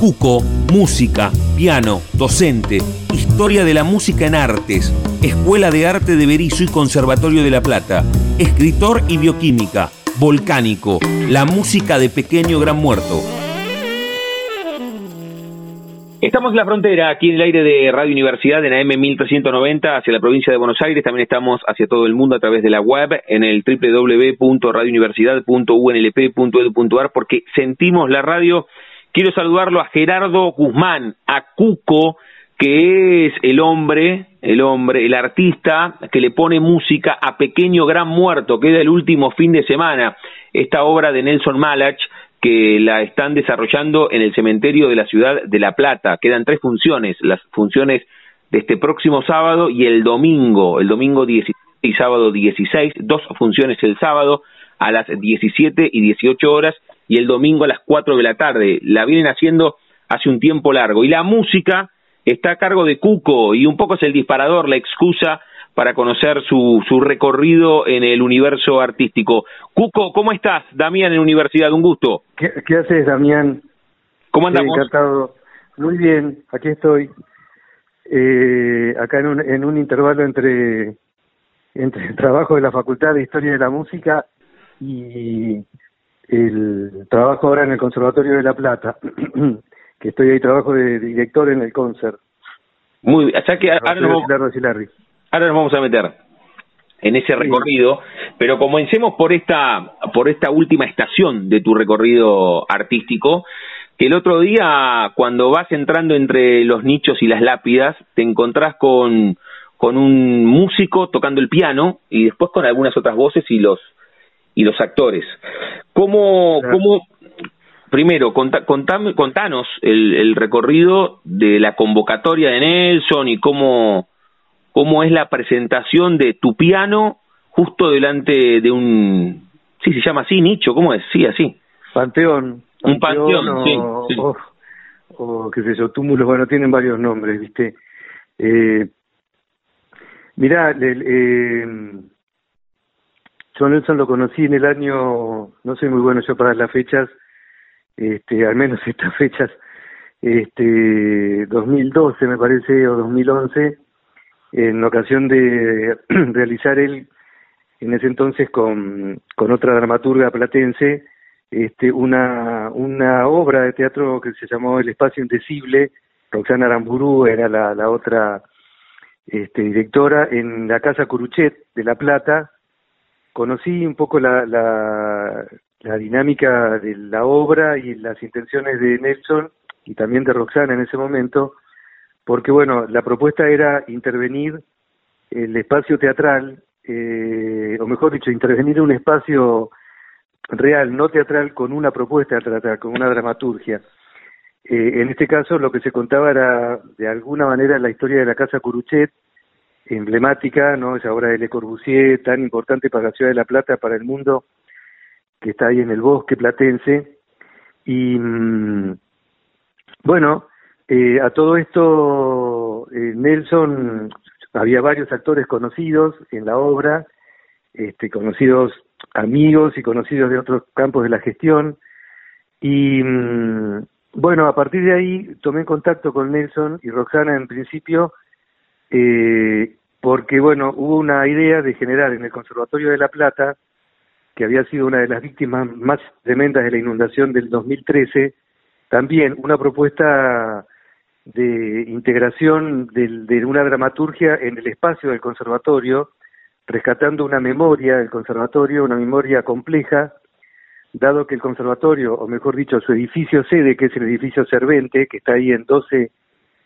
Cuco, música, piano, docente, historia de la música en artes, Escuela de Arte de Berizo y Conservatorio de La Plata, escritor y bioquímica, volcánico, la música de Pequeño Gran Muerto. Estamos en la frontera, aquí en el aire de Radio Universidad, en AM 1390, hacia la provincia de Buenos Aires. También estamos hacia todo el mundo a través de la web, en el www.radiouniversidad.unlp.edu.ar, porque sentimos la radio. Quiero saludarlo a Gerardo Guzmán, a Cuco, que es el hombre, el hombre, el artista que le pone música a Pequeño Gran Muerto, que es el último fin de semana, esta obra de Nelson Malach, que la están desarrollando en el cementerio de la ciudad de La Plata. Quedan tres funciones, las funciones de este próximo sábado y el domingo, el domingo 16 y sábado 16, dos funciones el sábado a las 17 y 18 horas y el domingo a las 4 de la tarde. La vienen haciendo hace un tiempo largo. Y la música está a cargo de Cuco y un poco es el disparador, la excusa para conocer su, su recorrido en el universo artístico. Cuco, ¿cómo estás? Damián en Universidad, un gusto. ¿Qué, qué haces, Damián? ¿Cómo andamos? encantado. Muy bien, aquí estoy. Eh, acá en un, en un intervalo entre, entre el trabajo de la Facultad de Historia de la Música y el trabajo ahora en el Conservatorio de La Plata. que estoy ahí, trabajo de director en el concert. Muy bien, o sea que ahora nos, vamos, ahora nos vamos a meter en ese recorrido, pero comencemos por esta, por esta última estación de tu recorrido artístico, que el otro día, cuando vas entrando entre los nichos y las lápidas, te encontrás con, con un músico tocando el piano y después con algunas otras voces y los y los actores. ¿Cómo, cómo primero, contanos el, el, recorrido de la convocatoria de Nelson y cómo, cómo es la presentación de tu piano justo delante de un, sí, se llama así, nicho, ¿cómo es? Sí, así. Panteón. un panteón, o, sí, O, o, qué sé yo, túmulos, bueno, tienen varios nombres, ¿viste? Eh, mirá, eh, yo Nelson lo conocí en el año, no soy muy bueno yo para las fechas, este, al menos estas fechas, este, 2012 me parece, o 2011, en ocasión de realizar él, en ese entonces con, otra dramaturga platense, este, una, obra de teatro que se llamó El Espacio Indecible, Roxana Aramburu era la, la otra este, directora, en la Casa Curuchet de La Plata, conocí un poco la, la, la dinámica de la obra y las intenciones de Nelson y también de Roxana en ese momento, porque bueno, la propuesta era intervenir el espacio teatral, eh, o mejor dicho, intervenir un espacio real, no teatral, con una propuesta teatral, con una dramaturgia. Eh, en este caso lo que se contaba era de alguna manera la historia de la Casa Curuchet, emblemática, ¿no? Esa obra de Le Corbusier, tan importante para la ciudad de La Plata, para el mundo, que está ahí en el bosque platense. Y mm, bueno, eh, a todo esto, eh, Nelson, había varios actores conocidos en la obra, este, conocidos amigos y conocidos de otros campos de la gestión. Y mm, bueno, a partir de ahí tomé contacto con Nelson y Roxana en principio, eh, porque bueno, hubo una idea de generar en el Conservatorio de La Plata que había sido una de las víctimas más tremendas de la inundación del 2013, también una propuesta de integración de, una dramaturgia en el espacio del conservatorio, rescatando una memoria del conservatorio, una memoria compleja, dado que el conservatorio, o mejor dicho, su edificio sede, que es el edificio Servente, que está ahí en 12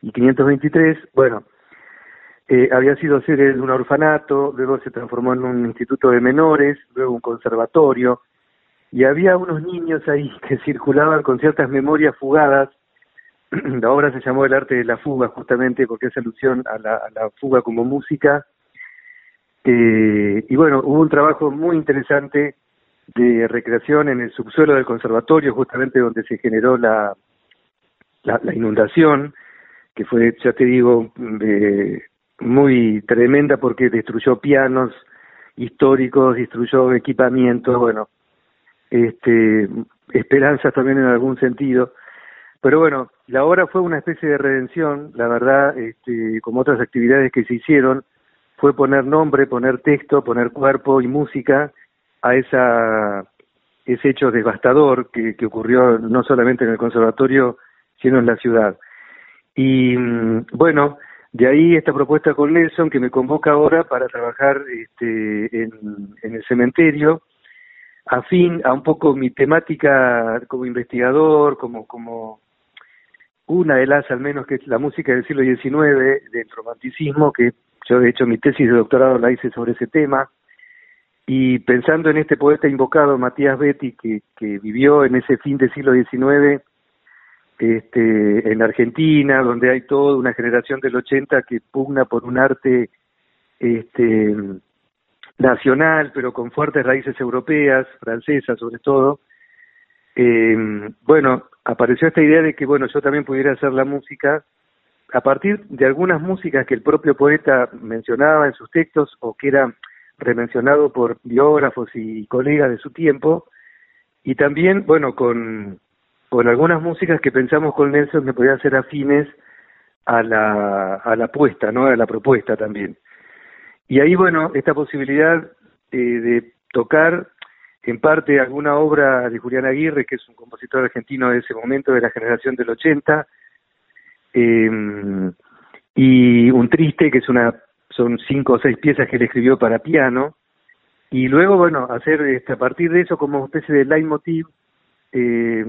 y 523, bueno, eh, había sido sede de un orfanato, luego se transformó en un instituto de menores, luego un conservatorio, y había unos niños ahí que circulaban con ciertas memorias fugadas. la obra se llamó El arte de la fuga, justamente porque es alusión a la, fuga como música. Eh, y bueno, hubo un trabajo muy interesante de recreación en el subsuelo del conservatorio, justamente donde se generó la, la, inundación, que fue, ya te digo, muy tremenda porque destruyó pianos históricos, destruyó equipamiento, bueno, este, esperanzas también en algún sentido. Pero bueno, la obra fue una especie de redención, la verdad, este, como otras actividades que se hicieron, fue poner nombre, poner texto, poner cuerpo y música a esa ese hecho devastador que, que ocurrió no solamente en el conservatorio, sino en la ciudad. Y mm, bueno, de ahí esta propuesta con Nelson que me convoca ahora para trabajar este, en, el cementerio, afín a un poco mi temática como investigador, como, como una de las al menos que es la música del siglo XIX, del romanticismo, que yo de hecho mi tesis de doctorado la hice sobre ese tema, y pensando en este poeta invocado, Matías Betty, que, que vivió en ese fin del siglo XIX este, en Argentina, donde hay toda una generación del 80 que pugna por un arte este, nacional, pero con fuertes raíces europeas, francesas sobre todo. Eh, bueno, apareció esta idea de que, bueno, yo también pudiera hacer la música a partir de algunas músicas que el propio poeta mencionaba en sus textos o que era remencionado por biógrafos y colegas de su tiempo, y también, bueno, con, con algunas músicas que pensamos con Nelson que podían ser afines a la, a la apuesta, ¿no? A la propuesta también. Y ahí, bueno, esta posibilidad eh, de tocar en parte alguna obra de Julián Aguirre, que es un compositor argentino de ese momento, de la generación del 80, eh, y Un Triste, que es una son cinco o seis piezas que él escribió para piano, y luego, bueno, hacer este, a partir de eso como una especie de leitmotiv, eh,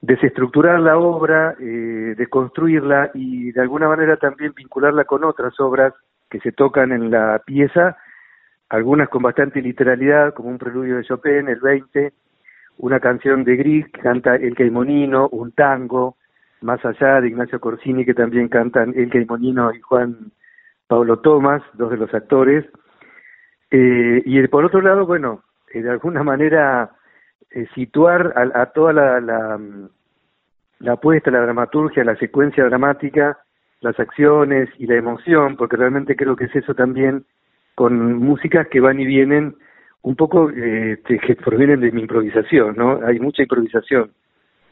desestructurar la obra, eh, deconstruirla y de alguna manera también vincularla con otras obras que se tocan en la pieza, algunas con bastante literalidad, como un preludio de Chopin, el 20, una canción de Grieg que canta El Caimonino, un tango, más allá de Ignacio Corsini que también cantan El Caimonino y Juan Pablo Tomás, dos de los actores. Eh, y por otro lado, bueno, eh, de alguna manera eh, situar a, toda la, la, la apuesta, la dramaturgia, la secuencia dramática, las acciones y la emoción, porque realmente creo que es eso también, con músicas que van y vienen un poco que provienen de mi improvisación, ¿no? Hay mucha improvisación,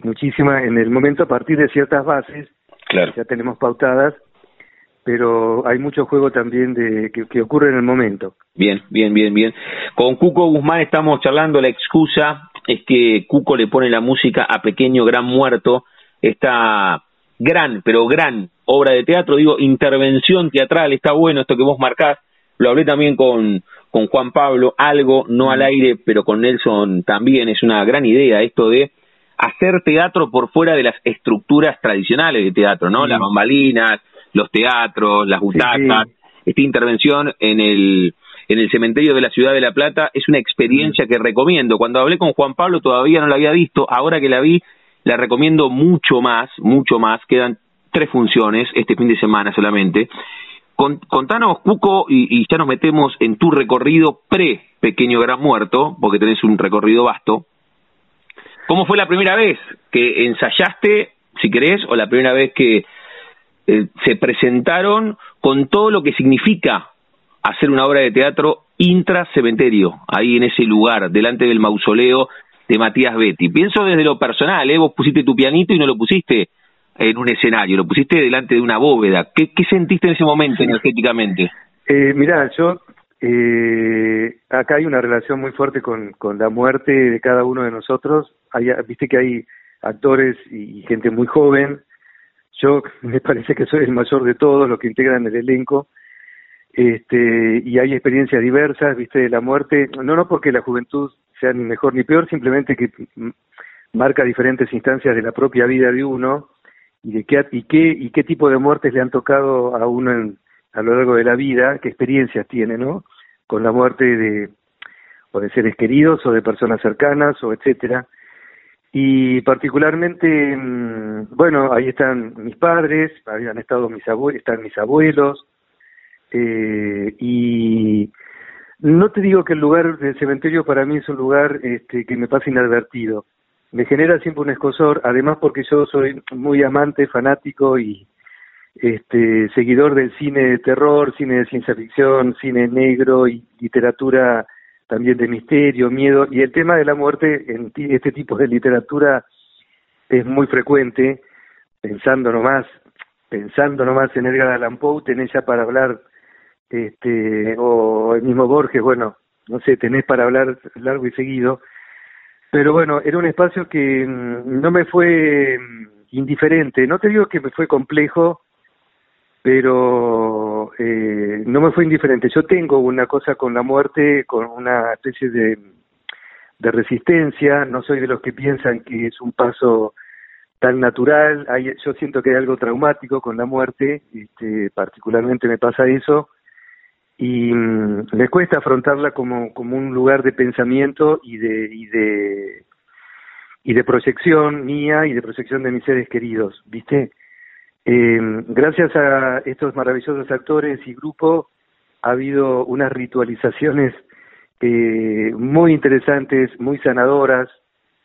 muchísima en el momento a partir de ciertas bases claro. ya tenemos pautadas pero hay mucho juego también de que, ocurre en el momento. Bien, bien, bien, bien. Con Cuco Guzmán estamos charlando, la excusa es que Cuco le pone la música a Pequeño Gran Muerto, esta gran, pero gran obra de teatro, digo, intervención teatral, está bueno esto que vos marcás, lo hablé también con, con Juan Pablo, algo, no al aire, pero con Nelson también, es una gran idea esto de hacer teatro por fuera de las estructuras tradicionales de teatro, ¿no? Las bambalinas, los teatros, las butacas. Esta intervención en el, en el cementerio de la ciudad de La Plata es una experiencia que recomiendo. Cuando hablé con Juan Pablo todavía no la había visto, ahora que la vi la recomiendo mucho más, mucho más. Quedan tres funciones este fin de semana solamente. contanos, Cuco, y, ya nos metemos en tu recorrido pre-Pequeño Gran Muerto, porque tenés un recorrido vasto. ¿Cómo fue la primera vez que ensayaste, si querés, o la primera vez que eh, se presentaron con todo lo que significa hacer una obra de teatro intra-cementerio, ahí en ese lugar, delante del mausoleo de Matías Betty. Pienso desde lo personal, ¿eh? vos pusiste tu pianito y no lo pusiste en un escenario, lo pusiste delante de una bóveda. ¿Qué, qué sentiste en ese momento energéticamente? Eh, mirá, yo eh, acá hay una relación muy fuerte con, con la muerte de cada uno de nosotros. Hay, Viste que hay actores y gente muy joven yo me parece que soy el mayor de todos los que integran el elenco. Este, y hay experiencias diversas, viste, de la muerte, no no porque la juventud sea ni mejor ni peor, simplemente que marca diferentes instancias de la propia vida de uno y de qué y qué y qué tipo de muertes le han tocado a uno en, a lo largo de la vida, qué experiencias tiene, ¿no? Con la muerte de o de seres queridos o de personas cercanas o etcétera y particularmente, mm, bueno, ahí están mis padres, habían estado mis abuelos, están mis abuelos, eh, y, No te digo que el lugar del cementerio para mí es un lugar este, que me pasa inadvertido. Me genera siempre un escosor, además porque yo soy muy amante, fanático y este, seguidor del cine de terror, cine de ciencia ficción, cine negro y literatura también de misterio, miedo. Y el tema de la muerte en este tipo de literatura es muy frecuente, pensando nomás, pensando nomás en Edgar Allan Poe, tenés ya para hablar este, o el mismo Borges, bueno, no sé, tenés para hablar largo y seguido, pero bueno, era un espacio que mm, no me fue mm, indiferente, no te digo que me fue complejo, pero eh, no me fue indiferente. Yo tengo una cosa con la muerte, con una especie de, de resistencia, no soy de los que piensan que es un paso tan natural, hay, yo siento que hay algo traumático con la muerte, este, particularmente me pasa eso, y mm, me cuesta afrontarla como, como un lugar de pensamiento y de, y de y de proyección mía y de proyección de mis seres queridos, ¿viste? Eh, gracias a estos maravillosos actores y grupos ha habido unas ritualizaciones eh, muy interesantes, muy sanadoras,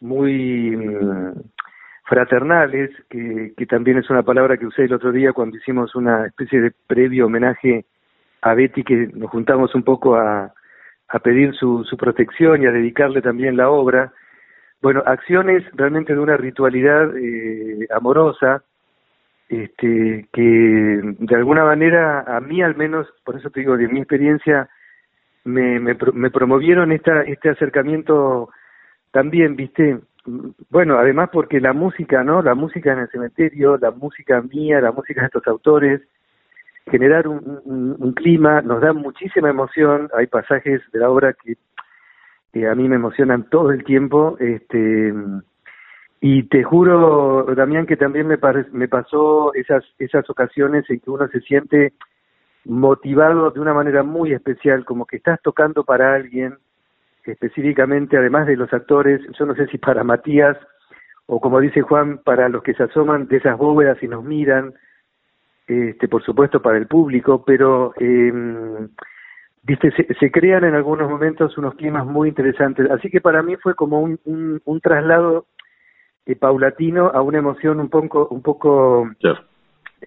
muy mm, fraternales, que, que también es una palabra que usé el otro día cuando hicimos una especie de previo homenaje a Betty que nos juntamos un poco a, pedir su, su protección y a dedicarle también la obra. Bueno, acciones realmente de una ritualidad eh, amorosa, este, que de alguna manera, a mí al menos, por eso te digo, de mi experiencia, me, me, me promovieron esta, este acercamiento también, viste, bueno, además porque la música, ¿no? La música en el cementerio, la música mía, la música de estos autores, generar un, clima, nos da muchísima emoción, hay pasajes de la obra que, a mí me emocionan todo el tiempo, este y te juro, Damián, que también me, me pasó esas, esas ocasiones en que uno se siente motivado de una manera muy especial, como que estás tocando para alguien, específicamente, además de los actores, yo no sé si para Matías, o como dice Juan, para los que se asoman de esas bóvedas y nos miran, este, por supuesto para el público, pero eh, viste, se, crean en algunos momentos unos climas muy interesantes. Así que para mí fue como un, un, traslado eh, paulatino a una emoción un poco, un poco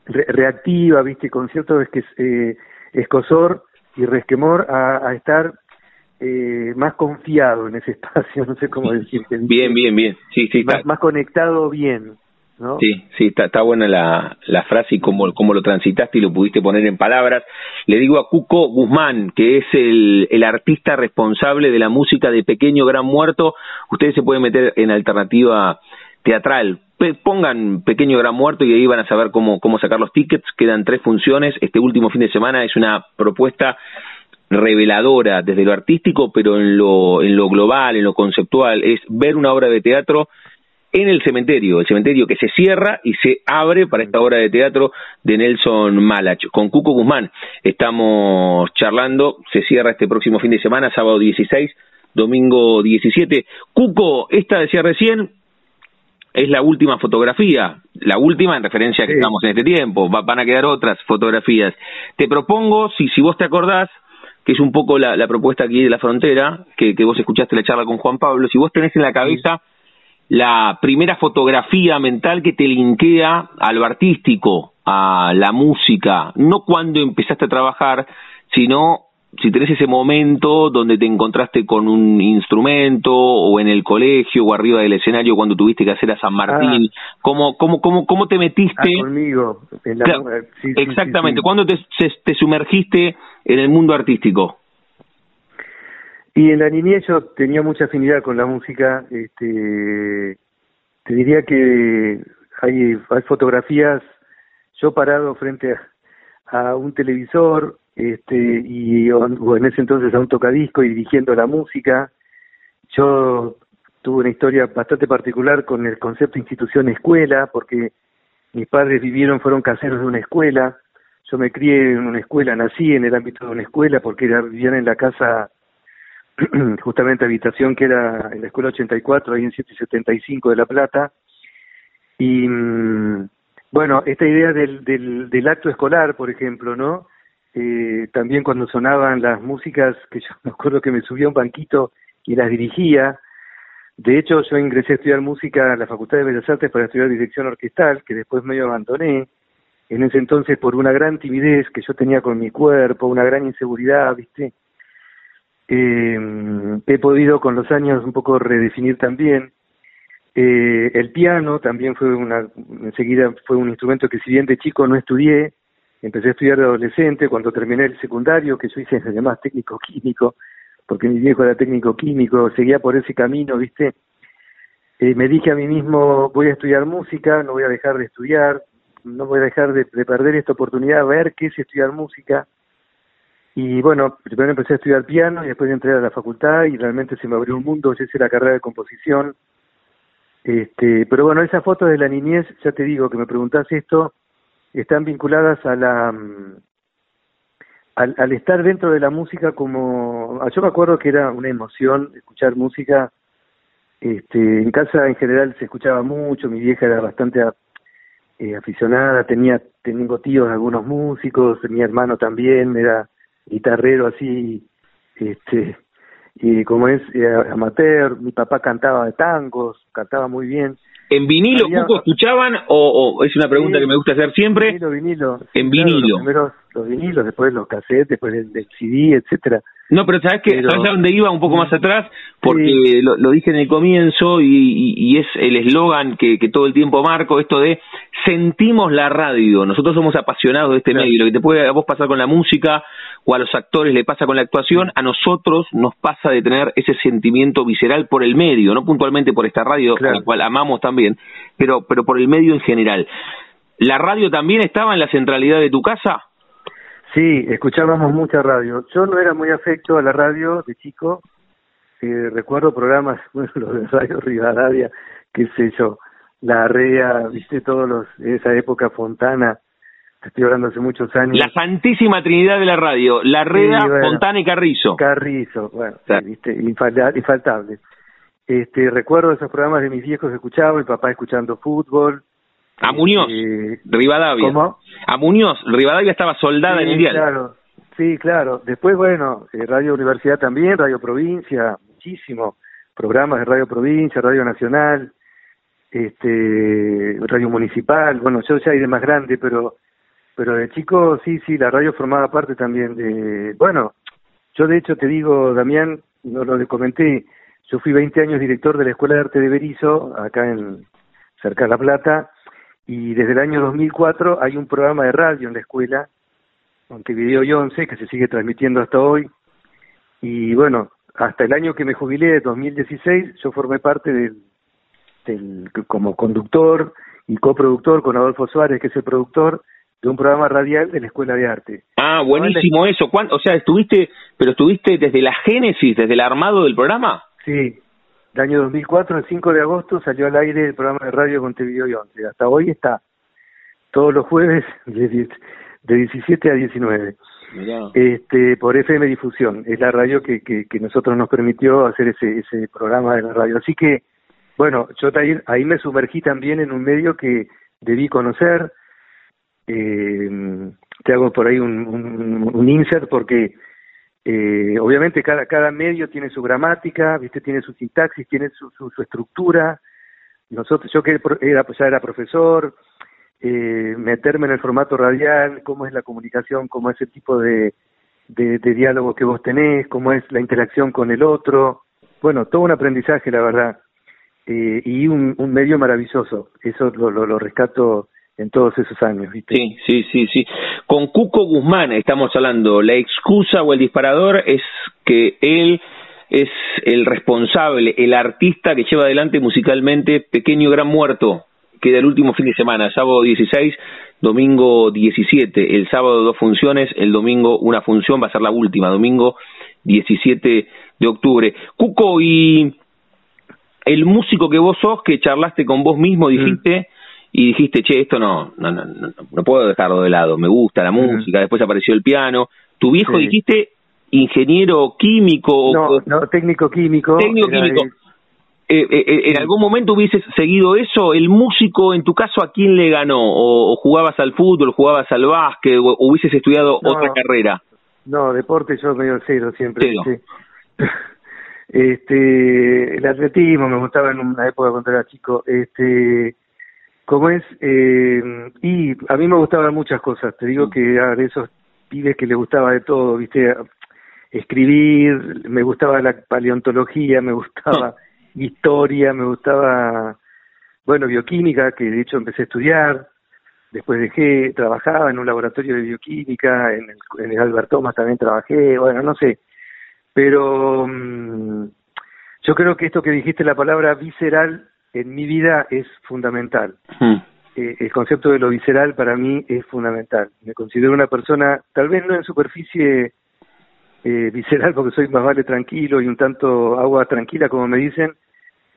reactiva, viste, con cierto es que eh, escosor y resquemor a, a estar eh, más confiado en ese espacio, no sé cómo decirte. Bien, bien, bien. Sí, sí, más, más conectado bien. Sí, sí, está, buena la, la frase y cómo, cómo lo transitaste y lo pudiste poner en palabras. Le digo a Cuco Guzmán, que es el, el artista responsable de la música de Pequeño Gran Muerto. Ustedes se pueden meter en alternativa teatral. pongan Pequeño Gran Muerto y ahí van a saber cómo, cómo sacar los tickets. Quedan tres funciones. Este último fin de semana es una propuesta reveladora desde lo artístico, pero en lo, en lo global, en lo conceptual. Es ver una obra de teatro en el cementerio, el cementerio que se cierra y se abre para esta obra de teatro de Nelson Malach. Con Cuco Guzmán estamos charlando, se cierra este próximo fin de semana, sábado 16, domingo 17. Cuco, esta decía recién, es la última fotografía, la última en referencia a que estamos en este tiempo, van a quedar otras fotografías. Te propongo, si, si vos te acordás, que es un poco la, propuesta aquí de la frontera, que, que, vos escuchaste la charla con Juan Pablo, si vos tenés en la cabeza la primera fotografía mental que te linkea a lo artístico, a la música, no cuando empezaste a trabajar, sino si tenés ese momento donde te encontraste con un instrumento o en el colegio o arriba del escenario cuando tuviste que hacer a San Martín, ah. ¿cómo, cómo, cómo, cómo te metiste? Ah, conmigo. exactamente, ¿cuándo te, te sumergiste en el mundo artístico? Y en la niñez yo tenía mucha afinidad con la música. Este, te diría que hay, hay fotografías, yo parado frente a, un televisor este, y o, en ese entonces a un tocadisco y dirigiendo la música. Yo tuve una historia bastante particular con el concepto institución escuela, porque mis padres vivieron, fueron caseros de una escuela. Yo me crié en una escuela, nací en el ámbito de una escuela porque era, vivían en la casa justamente habitación que era en la escuela 84, ahí en 175 de La Plata. Y mm, bueno, esta idea del, del, del acto escolar, por ejemplo, ¿no? eh, también cuando sonaban las músicas, que yo me acuerdo que me subía a un banquito y las dirigía. De hecho, yo ingresé a estudiar música a la Facultad de Bellas Artes para estudiar dirección orquestal, que después medio abandoné. En ese entonces, por una gran timidez que yo tenía con mi cuerpo, una gran inseguridad, ¿viste? Eh, he podido con los años un poco redefinir también. Eh, el piano también fue una, enseguida fue un instrumento que si bien de chico no estudié, empecé a estudiar de adolescente, cuando terminé el secundario, que yo hice además técnico químico, porque mi viejo era técnico químico, seguía por ese camino, ¿viste? Eh, me dije a mí mismo, voy a estudiar música, no voy a dejar de estudiar, no voy a dejar de, perder esta oportunidad, a ver qué es estudiar música. Y bueno, primero empecé a estudiar piano y después entré a la facultad y realmente se me abrió un mundo, yo hice la carrera de composición. Este, pero bueno, esas fotos de la niñez, ya te digo que me preguntás esto, están vinculadas a la mm, al, estar dentro de la música como ah, yo me acuerdo que era una emoción escuchar música este en casa en general se escuchaba mucho mi vieja era bastante eh, aficionada tenía tengo tíos algunos músicos mi hermano también era guitarrero así este y como es eh, amateur mi papá cantaba de tangos cantaba muy bien ¿En vinilo, Cuco, escuchaban o, es una pregunta que me gusta hacer siempre? Vinilo, vinilo. En vinilo. Los, primeros, los vinilos, después los cassettes, después el, CD, etcétera. No, pero ¿sabes que ¿Sabes a dónde iba un poco más atrás? Porque lo, lo, dije en el comienzo y, y, es el eslogan que, que todo el tiempo marco, esto de sentimos la radio. Nosotros somos apasionados de este medio. Lo que te puede a vos pasar con la música o a los actores le pasa con la actuación, a nosotros nos pasa de tener ese sentimiento visceral por el medio, no puntualmente por esta radio, a la cual amamos también, pero, pero por el medio en general. ¿La radio también estaba en la centralidad de tu casa? Sí, escuchábamos mucha radio. Yo no era muy afecto a la radio de chico. Eh, recuerdo programas, bueno, los de Radio Rivadavia, qué sé yo, La Arrea, viste, todos los, esa época Fontana, estoy hablando hace muchos años. La Santísima Trinidad de la radio, La Reda, Fontana y Carrizo. Carrizo, bueno, ¿viste? infaltable. Este, recuerdo esos programas de mis viejos escuchaba, mi papá escuchando fútbol. A Muñoz, Rivadavia. ¿Cómo? A Muñoz, Rivadavia estaba soldada en el diario. Claro, sí, claro. Después, bueno, eh, Radio Universidad también, Radio Provincia, muchísimo. Programas de Radio Provincia, Radio Nacional, este, Radio Municipal. Bueno, yo ya de más grande, pero pero de chico sí, sí, la radio formaba parte también de, bueno, yo de hecho te digo, Damián, no lo comenté, yo fui 20 años director de la Escuela de Arte de Berizo, acá en cerca de La Plata, y desde el año 2004 hay un programa de radio en la escuela, Montevideo y 11, que se sigue transmitiendo hasta hoy, y bueno, hasta el año que me jubilé, 2016, yo formé parte del, del como conductor y coproductor con Adolfo Suárez, que es el productor, de un programa radial de la Escuela de Arte. Ah, buenísimo eso. O sea, estuviste, pero estuviste desde la génesis, desde el armado del programa. Sí, el año 2004, el 5 de agosto, salió al aire el programa de radio Montevideo y 11. Hasta hoy está, todos los jueves, de, de 17 a 19. Este, por FM Difusión, es la radio que, que, que, nosotros nos permitió hacer ese, ese programa de la radio. Así que, bueno, yo ahí, ahí me sumergí también en un medio que debí conocer, eh, te hago por ahí un, un, insert porque eh, obviamente cada, cada medio tiene su gramática, viste, tiene su sintaxis, tiene su, su, estructura. Nosotros, yo que era, ya era profesor, eh, meterme en el formato radial, cómo es la comunicación, cómo es el tipo de, de, diálogo que vos tenés, cómo es la interacción con el otro. Bueno, todo un aprendizaje, la verdad. Eh, y un, un medio maravilloso. Eso lo, lo, lo rescato en todos esos años. ¿viste? Sí, sí, sí, sí. Con Cuco Guzmán estamos hablando. La excusa o el disparador es que él es el responsable, el artista que lleva adelante musicalmente Pequeño Gran Muerto, que el último fin de semana, sábado 16, domingo 17. El sábado dos funciones, el domingo una función, va a ser la última, domingo 17 de octubre. Cuco, y el músico que vos sos, que charlaste con vos mismo, dijiste... Mm y dijiste, che, esto no, no, no, no, puedo dejarlo de lado, me gusta la música, después apareció el piano. Tu viejo dijiste ingeniero químico. No, no, técnico químico. Técnico químico. eh, eh, ¿en algún momento hubieses seguido eso? ¿El músico, en tu caso, a quién le ganó? ¿O, jugabas al fútbol, jugabas al básquet, o, hubieses estudiado otra carrera? No, deporte yo medio cero siempre. Este, el atletismo me gustaba en una época cuando era chico. Este, como es, eh, y a mí me gustaban muchas cosas. Te digo mm. que era de esos pibes que le gustaba de todo, viste, escribir, me gustaba la paleontología, me gustaba historia, me gustaba, bueno, bioquímica, que de hecho empecé a estudiar, después dejé, trabajaba en un laboratorio de bioquímica, en el, en el Albert Thomas también trabajé, bueno, no sé, pero mm, yo creo que esto que dijiste, la palabra visceral, en mi vida es fundamental. Hmm. Eh, el concepto de lo visceral para mí es fundamental. Me considero una persona, tal vez no en superficie eh, visceral, porque soy más vale tranquilo y un tanto agua tranquila, como me dicen,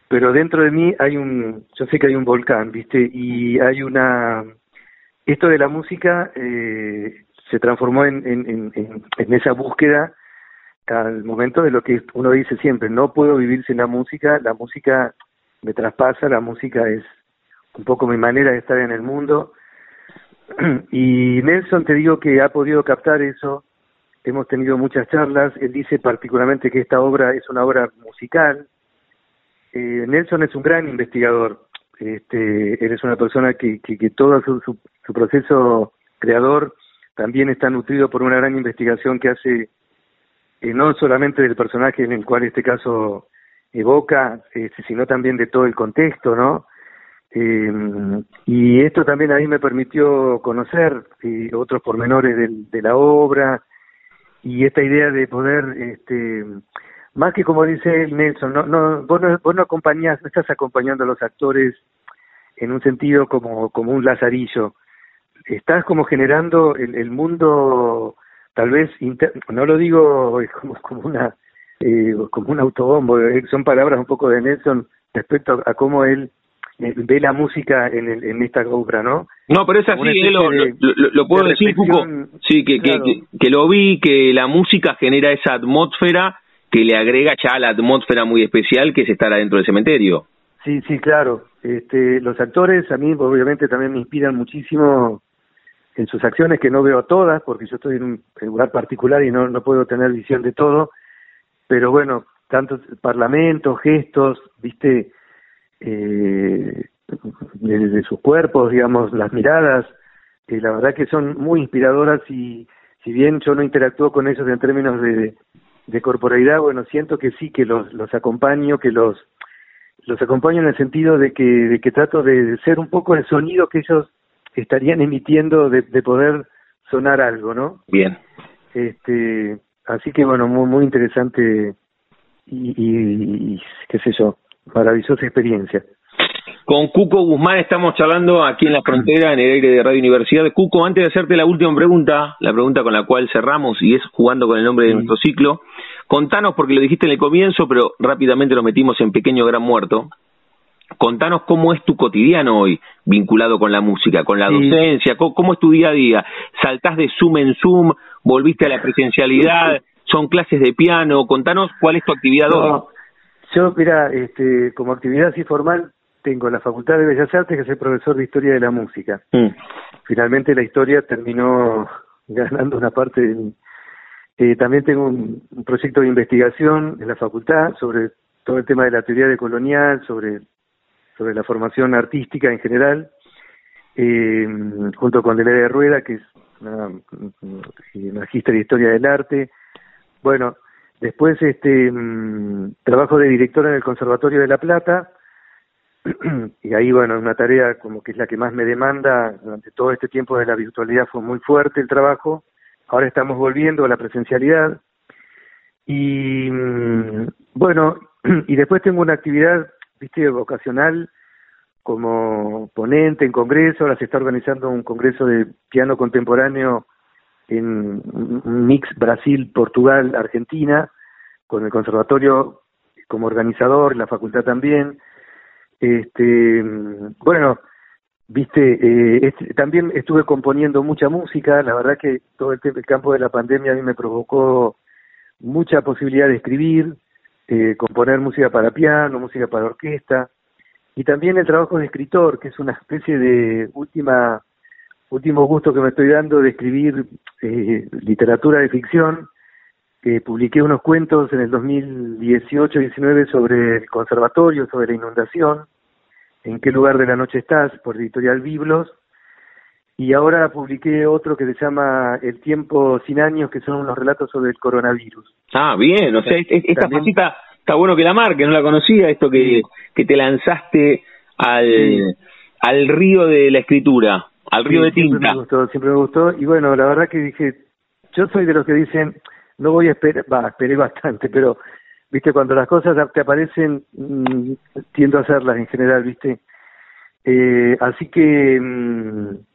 pero dentro de mí hay un, yo sé que hay un volcán, ¿viste? Y hay una, esto de la música eh, se transformó en, en, en, esa búsqueda al momento de lo que uno dice siempre, no puedo vivir sin la música, la música me traspasa, la música es un poco mi manera de estar en el mundo. Y Nelson, te digo que ha podido captar eso, hemos tenido muchas charlas, él dice particularmente que esta obra es una obra musical, eh, Nelson es un gran investigador. Este, él es una persona que, que, todo su, su, proceso creador también está nutrido por una gran investigación que hace eh, no solamente del personaje en el cual este caso evoca, este, sino también de todo el contexto, ¿no? Eh, y esto también a mí me permitió conocer eh, otros pormenores de la obra y esta idea de poder este, más que como dice Nelson, no, no, vos no, vos no acompañás, no estás acompañando a los actores en un sentido como, como un lazarillo, estás como generando el, el mundo, tal vez, no lo digo como, como una eh, como un autobombo, son palabras un poco de Nelson respecto a, cómo él eh, ve la música en, el, en esta obra, ¿no? No, pero es así, lo, lo, puedo decir, Cuco, sí, que, que, que, lo vi, que la música genera esa atmósfera que le agrega ya a la atmósfera muy especial que es estar adentro del cementerio. Sí, sí, claro. Este, los actores a mí obviamente también me inspiran muchísimo en sus acciones, que no veo todas, porque yo estoy en un lugar particular y no, no puedo tener visión de todo, pero bueno, tantos parlamentos, gestos, viste, eh, de, sus cuerpos, digamos, las miradas, eh, la verdad que son muy inspiradoras y si bien yo no interactúo con ellos en términos de, de corporalidad, bueno, siento que sí, que los, los acompaño, que los, los acompaño en el sentido de que, de que trato de ser un poco el sonido que ellos estarían emitiendo de, de poder sonar algo, ¿no? Bien. Este, así que bueno, muy, muy interesante y, y qué sé yo, maravillosa experiencia. Con Cuco Guzmán estamos charlando aquí en la frontera, en el aire de Radio Universidad. Cuco, antes de hacerte la última pregunta, la pregunta con la cual cerramos y es jugando con el nombre de nuestro ciclo, contanos, porque lo dijiste en el comienzo, pero rápidamente lo metimos en Pequeño Gran Muerto. Contanos cómo es tu cotidiano hoy vinculado con la música, con la docencia, cómo, es tu día a día. ¿Saltás de Zoom en Zoom? ¿Volviste a la presencialidad? ¿Son clases de piano? Contanos cuál es tu actividad hoy. Yo, mira, este, como actividad así formal, tengo la Facultad de Bellas Artes, que soy profesor de Historia de la Música. Mm. Finalmente la historia terminó ganando una parte de eh, también tengo un, proyecto de investigación en la facultad sobre todo el tema de la teoría de colonial, sobre, sobre la formación artística en general, eh, junto con Delea de Rueda, que es una, magíster de historia del arte. Bueno, después este mm, trabajo de directora en el Conservatorio de La Plata, y ahí, bueno, una tarea como que es la que más me demanda durante todo este tiempo de la virtualidad fue muy fuerte el trabajo. Ahora estamos volviendo a la presencialidad. Y mm, bueno, y después tengo una actividad, viste, vocacional como ponente en congreso. Ahora se está organizando un congreso de piano contemporáneo en mix Brasil-Portugal-Argentina, con el conservatorio como organizador, la facultad también. Este, bueno, viste, eh, también estuve componiendo mucha música, la verdad que todo el, campo de la pandemia a mí me provocó mucha posibilidad de escribir, eh, componer música para piano, música para orquesta, y también el trabajo de escritor, que es una especie de última último gusto que me estoy dando de escribir eh, literatura de ficción. Eh, publiqué unos cuentos en el 2018-19 sobre el conservatorio, sobre la inundación, en qué lugar de la noche estás, por editorial Biblos, y ahora publiqué otro que se llama El tiempo sin años, que son unos relatos sobre el coronavirus. Ah, bien, o sea, esta facita está bueno que la marque, no la conocía, esto que, que te lanzaste al, al río de la escritura, al río de tinta. Siempre me gustó, siempre me gustó, y bueno, la verdad que dije, yo soy de los que dicen, no voy a esperar, va, esperé bastante, pero, viste, cuando las cosas te aparecen, mm, tiendo a hacerlas en general, viste. Eh, así que... Mm,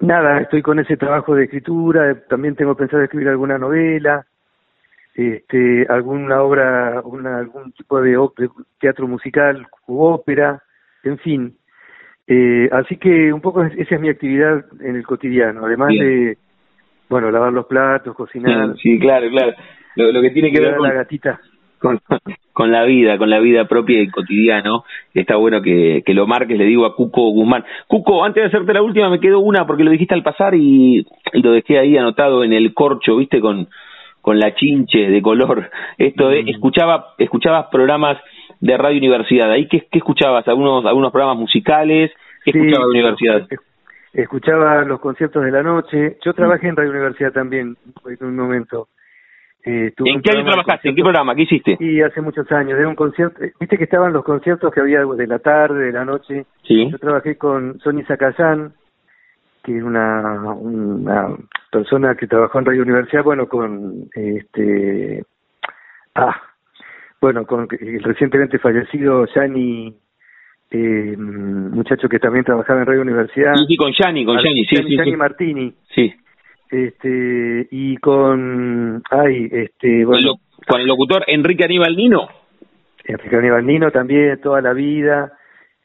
nada, estoy con ese trabajo de escritura, también tengo pensado escribir alguna novela, este, alguna obra, una, algún tipo de, teatro musical u ópera, en fin. Eh, así que un poco esa es mi actividad en el cotidiano, además de, bueno, lavar los platos, cocinar. Sí, claro, claro. Lo, que tiene que ver con la gatita con, con la vida, con la vida propia y cotidiano. Está bueno que, que lo marques, le digo a Cuco Guzmán. Cuco, antes de hacerte la última, me quedó una porque lo dijiste al pasar y, lo dejé ahí anotado en el corcho, viste, con, con la chinche de color. Esto de, mm. escuchaba, escuchabas programas de Radio Universidad. ¿Ahí qué, qué escuchabas? ¿Algunos, algunos programas musicales? ¿Qué escuchabas de Universidad? Escuchaba los conciertos de la noche. Yo trabajé en Radio Universidad también en un momento. Eh, ¿En qué año trabajaste? ¿En qué programa? ¿Qué hiciste? Sí, hace muchos años. Era un concierto. Eh, viste que estaban los conciertos que había de la tarde, de la noche. Sí. Yo trabajé con Sonny Zacayán, que es una, una persona que trabajó en Radio Universidad, bueno, con este. Ah, bueno, con el recientemente fallecido Yanni. Eh, muchacho que también trabajaba en Radio Universidad. Sí, con Yanni, con Yanni, sí, sí, Martini. Sí este y con ay este bueno. con el locutor Enrique Aníbal Nino. Enrique Aníbal Nino también toda la vida.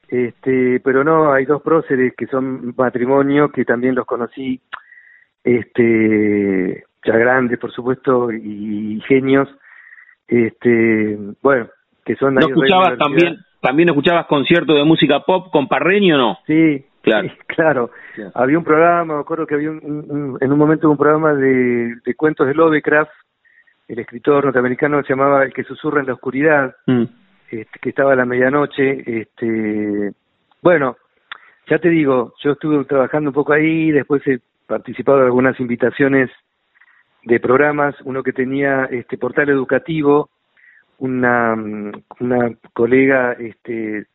Este pero no hay dos próceres que son matrimonio que también los conocí este ya grandes por supuesto y, genios. Este bueno que son no escuchabas también también escuchabas conciertos de música pop con Parreño no sí Claro. claro. Había un programa, me acuerdo que había un, en un momento un programa de, cuentos de Lovecraft, el escritor norteamericano se llamaba El que susurra en la oscuridad, mm. este, que estaba a la medianoche. Este, bueno, ya te digo, yo estuve trabajando un poco ahí, después he participado en algunas invitaciones de programas, uno que tenía este portal educativo, una, una colega este,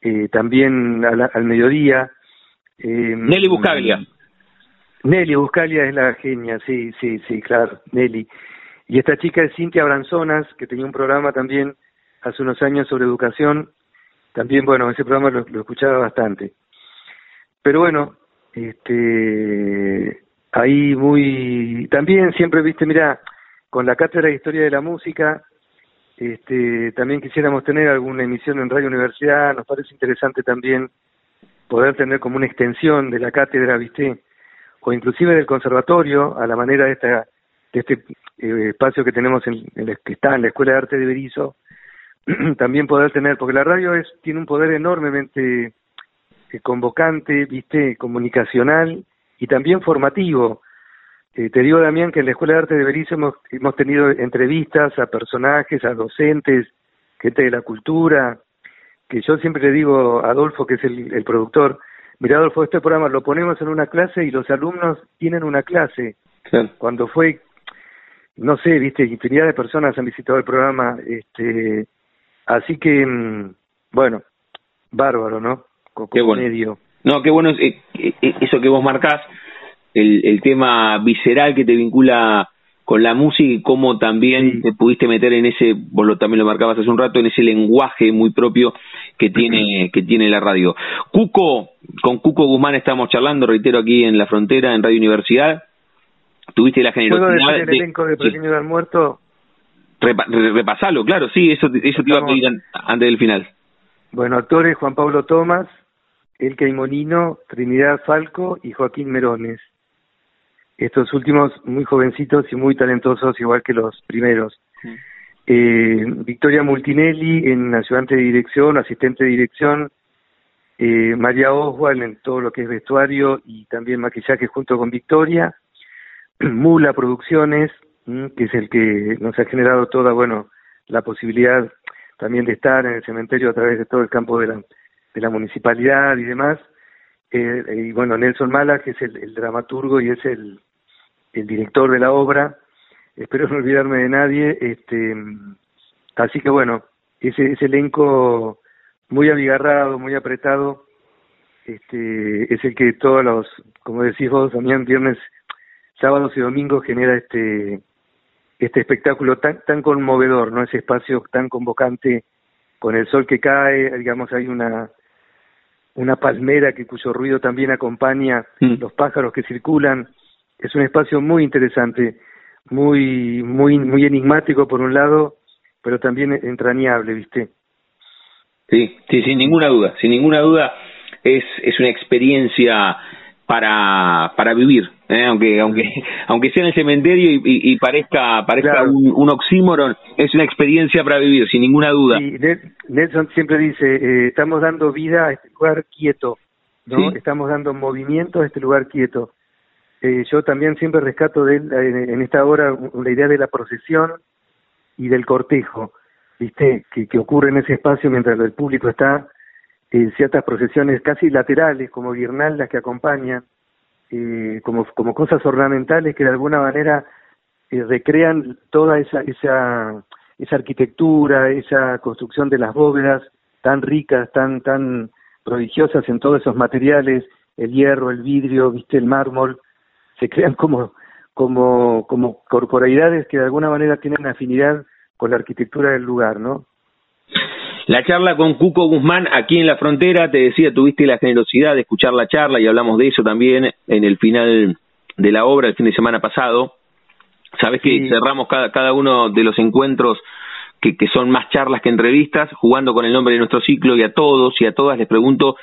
eh, también al, mediodía. Eh, Nelly Buscaglia. Nelly Buscaglia es la genia, sí, sí, sí, claro, Nelly. Y esta chica es Cintia Branzonas, que tenía un programa también hace unos años sobre educación. También, bueno, ese programa lo, lo escuchaba bastante. Pero bueno, este, ahí muy, también siempre, viste, mira, con la cátedra de historia de la música, este, también quisiéramos tener alguna emisión en Radio Universidad, nos parece interesante también poder tener como una extensión de la cátedra, ¿viste? O inclusive del conservatorio, a la manera de, esta, de este eh, espacio que tenemos en, el que está en la Escuela de Arte de Berizo, también poder tener, porque la radio es tiene un poder enormemente eh, convocante, ¿viste? Comunicacional y también formativo eh, te digo, Damián, que en la Escuela de Arte de Berizo hemos, hemos tenido entrevistas a personajes, a docentes, gente de la cultura, que yo siempre le digo a Adolfo, que es el, productor, mira Adolfo, este programa lo ponemos en una clase y los alumnos tienen una clase. Cuando fue, no sé, viste, infinidad de personas han visitado el programa, este, así que, mm, bueno, bárbaro, ¿no? qué bueno. Medio. No, qué bueno eh, eh, eso que vos marcás el, el tema visceral que te vincula con la música y cómo también te pudiste meter en ese, vos lo, también lo marcabas hace un rato, en ese lenguaje muy propio que tiene, que tiene la radio. Cuco, con Cuco Guzmán estamos charlando, reitero, aquí en la frontera, en Radio Universidad. Tuviste la generosidad. ¿Puedo decir el elenco de Pequeño del Muerto? repasalo, claro, sí, eso, eso te iba a pedir antes del final. Bueno, actores Juan Pablo Tomás, Elke Monino, Trinidad Falco y Joaquín Merones estos últimos muy jovencitos y muy talentosos, igual que los primeros. eh, Victoria Multinelli en ayudante de dirección, asistente de dirección, eh, María Oswald en todo lo que es vestuario y también maquillaje junto con Victoria, Mula Producciones, que es el que nos ha generado toda, bueno, la posibilidad también de estar en el cementerio a través de todo el campo de la, de la municipalidad y demás. Eh, y bueno, Nelson Mala, que es el, dramaturgo y es el, el director de la obra. Espero no olvidarme de nadie. Este, así que bueno, ese, ese elenco muy abigarrado, muy apretado, este, es el que todos los, como decís vos, también viernes, sábados y domingos genera este este espectáculo tan tan conmovedor, ¿no? Ese espacio tan convocante con el sol que cae, digamos, hay una una palmera que cuyo ruido también acompaña mm. los pájaros que circulan. Es un espacio muy interesante, muy muy muy enigmático por un lado, pero también entrañable, ¿viste? Sí, sí, sin ninguna duda, sin ninguna duda es es una experiencia para, para vivir, ¿eh? aunque aunque aunque sea en el cementerio y, y, parezca parezca un, oxímoron, es una experiencia para vivir, sin ninguna duda. Sí, Nelson siempre dice, eh, estamos dando vida a este lugar quieto, ¿no? Estamos dando movimiento a este lugar quieto. Eh, yo también siempre rescato de él, en esta hora la idea de la procesión y del cortejo, ¿viste? Que, ocurre en ese espacio mientras el público está eh, ciertas procesiones casi laterales, como guirnaldas que acompañan, eh, como, como cosas ornamentales que de alguna manera eh, recrean toda esa, esa, esa arquitectura, esa construcción de las bóvedas tan ricas, tan, tan prodigiosas en todos esos materiales, el hierro, el vidrio, viste, el mármol, se crean como, como, como corporalidades que de alguna manera tienen afinidad con la arquitectura del lugar, ¿no? La charla con Cuco Guzmán aquí en la frontera, te decía, tuviste la generosidad de escuchar la charla y hablamos de eso también en el final de la obra el fin de semana pasado. Sabes que cerramos cada, cada uno de los encuentros que, que son más charlas que entrevistas, jugando con el nombre de nuestro ciclo y a todos y a todas les pregunto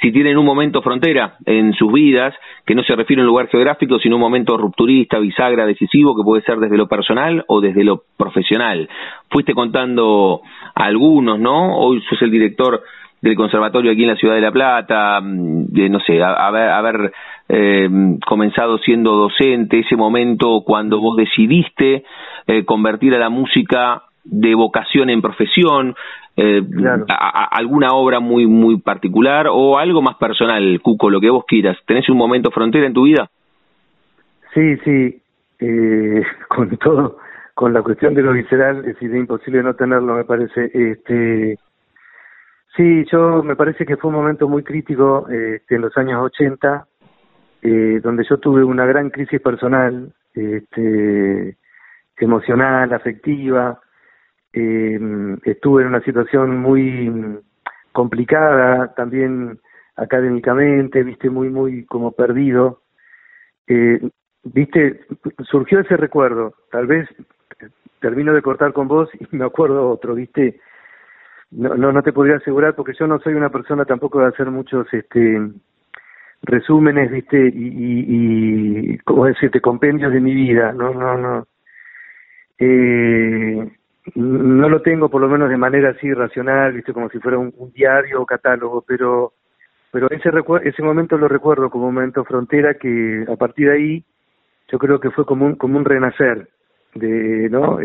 si tienen un momento frontera en sus vidas, que no se refiere a un lugar geográfico, sino un momento rupturista, bisagra, decisivo, que puede ser desde lo personal o desde lo profesional. Fuiste contando algunos, ¿no? Hoy sos el director del conservatorio aquí en la ciudad de La Plata, mm, de, no sé, haber, haber eh, comenzado siendo docente, ese momento cuando vos decidiste eh, convertir a la música de vocación en profesión, eh, alguna obra muy muy particular o algo más personal, Cuco, lo que vos quieras. ¿Tenés un momento frontera en tu vida? Sí, sí, eh, con todo, con la cuestión de lo visceral es imposible no tenerlo, me parece. Este, sí, yo me parece que fue un momento muy crítico este, en los años 80, eh, donde yo tuve una gran crisis personal, este, emocional, afectiva, eh, estuve en una situación muy complicada también académicamente, viste, muy, muy como perdido. Eh, viste, surgió ese recuerdo, tal vez termino de cortar con vos y me acuerdo otro, viste, no, no, no te podría asegurar porque yo no soy una persona tampoco de hacer muchos, este, resúmenes, viste, y, y, y ¿cómo decirte? Compendios de mi vida, no, no, no. Eh, no lo tengo por lo menos de manera así racional, viste, como si fuera un, diario o catálogo, pero pero ese ese momento lo recuerdo como momento frontera que a partir de ahí yo creo que fue como un como un renacer de no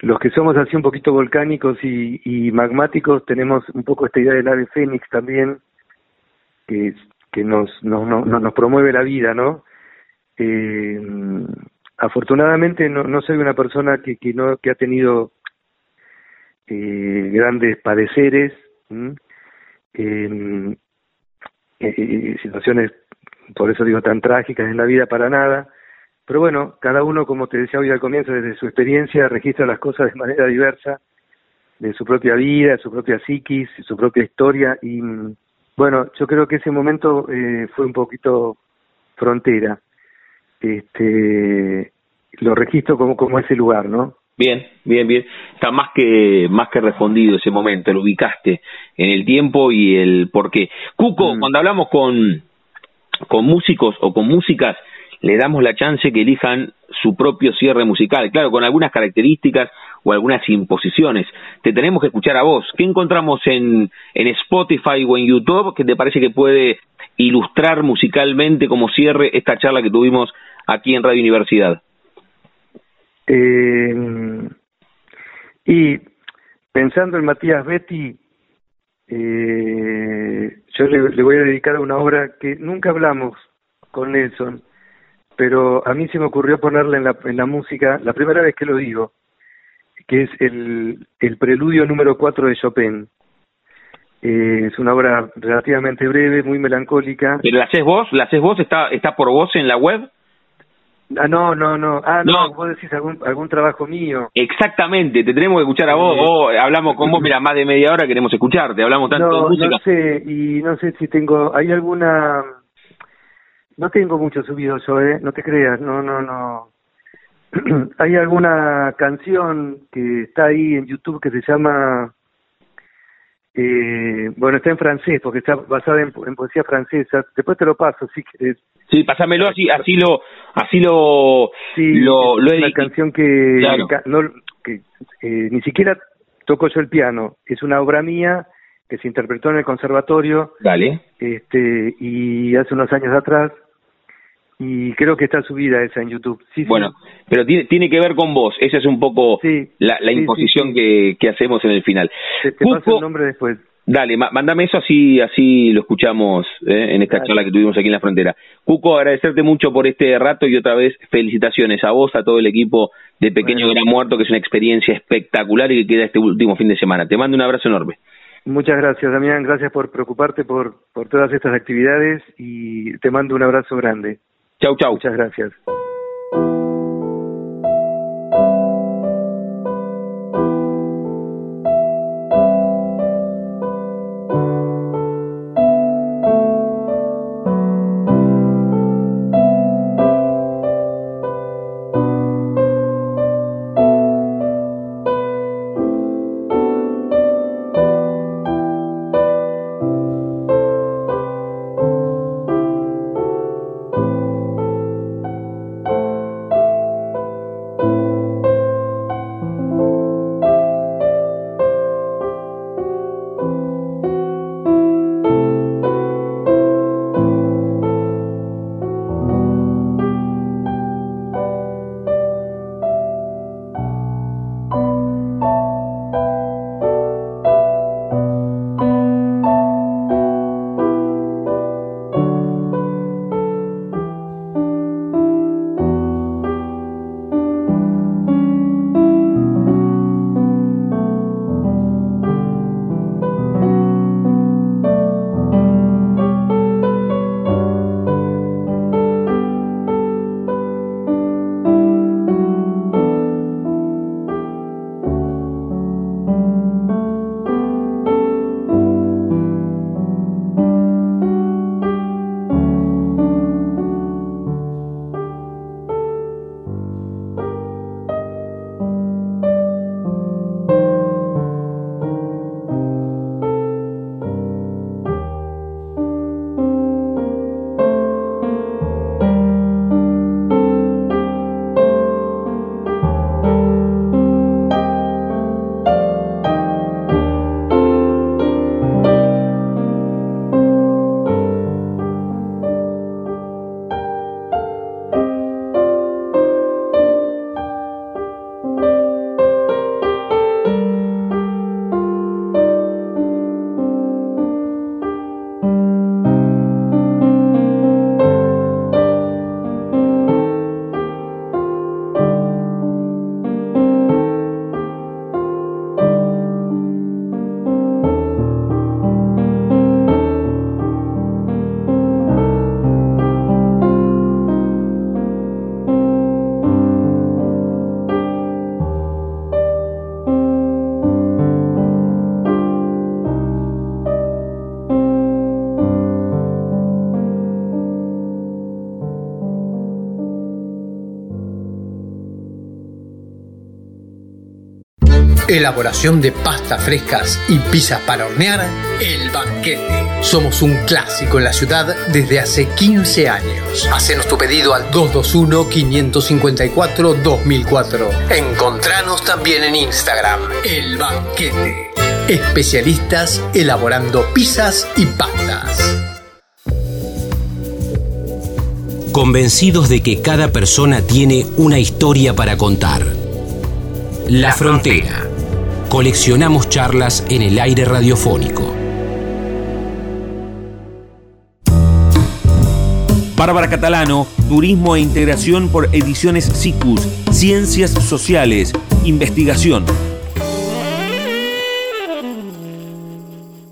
los que somos así un poquito volcánicos y, y magmáticos tenemos un poco esta idea del ave fénix también que que nos nos nos, nos promueve la vida no eh, afortunadamente no, no soy una persona que, que no que ha tenido eh, grandes padeceres en situaciones por eso digo tan trágicas en la vida para nada. Pero bueno cada uno como te decía hoy al comienzo desde su experiencia registra las cosas de manera diversa de su propia vida de su propia psiquis de su propia historia. Y bueno yo creo que ese momento eh, fue un poquito frontera este lo registro como como ese lugar no bien bien bien está más que más que respondido ese momento lo ubicaste en el tiempo y el por qué Cuco mm. cuando hablamos con con músicos o con músicas le damos la chance que elijan su propio cierre musical, claro, con algunas características o algunas imposiciones. Te tenemos que escuchar a vos. ¿Qué encontramos en, en Spotify o en YouTube que te parece que puede ilustrar musicalmente como cierre esta charla que tuvimos aquí en Radio Universidad? Eh, y pensando en Matías Betty, eh, yo le, voy a dedicar una obra que nunca hablamos con Nelson, pero a mí se me ocurrió ponerla en la, en la música, la primera vez que lo digo, que es el, el preludio número 4 de Chopin. Eh, es una obra relativamente breve, muy melancólica. ¿Pero la haces vos? ¿La haces vos? ¿Está, ¿Está por vos en la web? Ah, no, no, no. Ah, no, vos decís algún, algún trabajo mío. Exactamente, te tenemos que escuchar a vos. hablamos con vos, mira, más de media hora queremos escucharte. Hablamos tanto de música. No sé, y no sé si tengo. ¿Hay alguna.? No tengo mucho subido yo, ¿eh? No te creas, no, no, no. Hay alguna canción que está ahí en YouTube que se llama eh, bueno, está en francés porque está basada en, poesía francesa. Después te lo paso, si quieres. Sí, pásamelo así, así lo, así lo, sí, lo, es una canción que, no, que eh, ni siquiera toco yo el piano. Es una obra mía que se interpretó en el conservatorio. Dale. Este y hace unos años atrás y creo que está subida esa en YouTube. Sí, bueno, pero tiene, tiene que ver con vos, esa es un poco la, la imposición que, que hacemos en el final. Te, paso el nombre después. Dale, mándame eso así así lo escuchamos eh, en esta charla que tuvimos aquí en la frontera. Cuco, agradecerte mucho por este rato y otra vez felicitaciones a vos, a todo el equipo de Pequeño Gran Muerto, que es una experiencia espectacular y que queda este último fin de semana. Te mando un abrazo enorme. Muchas gracias, Damián. Gracias por preocuparte por, por todas estas actividades y te mando un abrazo grande. Chau, chau. Muchas gracias. Elaboración de pastas frescas y pizzas para hornear, El Banquete. Somos un clásico en la ciudad desde hace 15 años. Hacenos tu pedido al 221-554-2004. Encontranos también en Instagram, El Banquete. Especialistas elaborando pizzas y pastas. Convencidos de que cada persona tiene una historia para contar. La Frontera. Coleccionamos charlas en el aire radiofónico. Bárbara Catalano, Turismo e Integración por Ediciones SICUS, Ciencias Sociales, Investigación.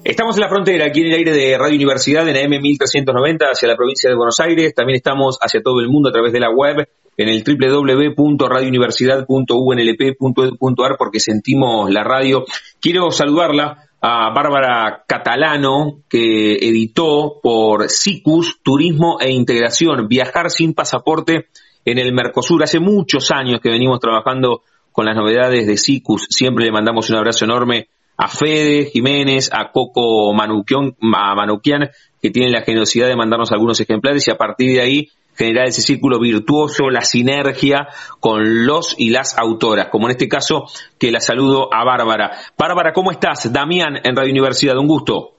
Estamos en la frontera, aquí en el aire de Radio Universidad, en AM 1390, hacia la provincia de Buenos Aires. También estamos hacia todo el mundo a través de la web, en el www.radiouniversidad.unlp.edu.ar, porque sentimos la radio. Quiero saludarla a Bárbara Catalano, que editó por SICUS Turismo e Integración, Viajar sin pasaporte en el Mercosur. Hace muchos años que venimos trabajando con las novedades de SICUS. Siempre le mandamos un abrazo enorme a Fede Jiménez, a Coco Manuquian, a Manuquian, que tienen la generosidad de mandarnos algunos ejemplares y a partir de ahí generar ese círculo virtuoso, la sinergia con los y las autoras, como en este caso que la saludo a Bárbara. Bárbara, ¿cómo estás? Damián en Radio Universidad, un gusto.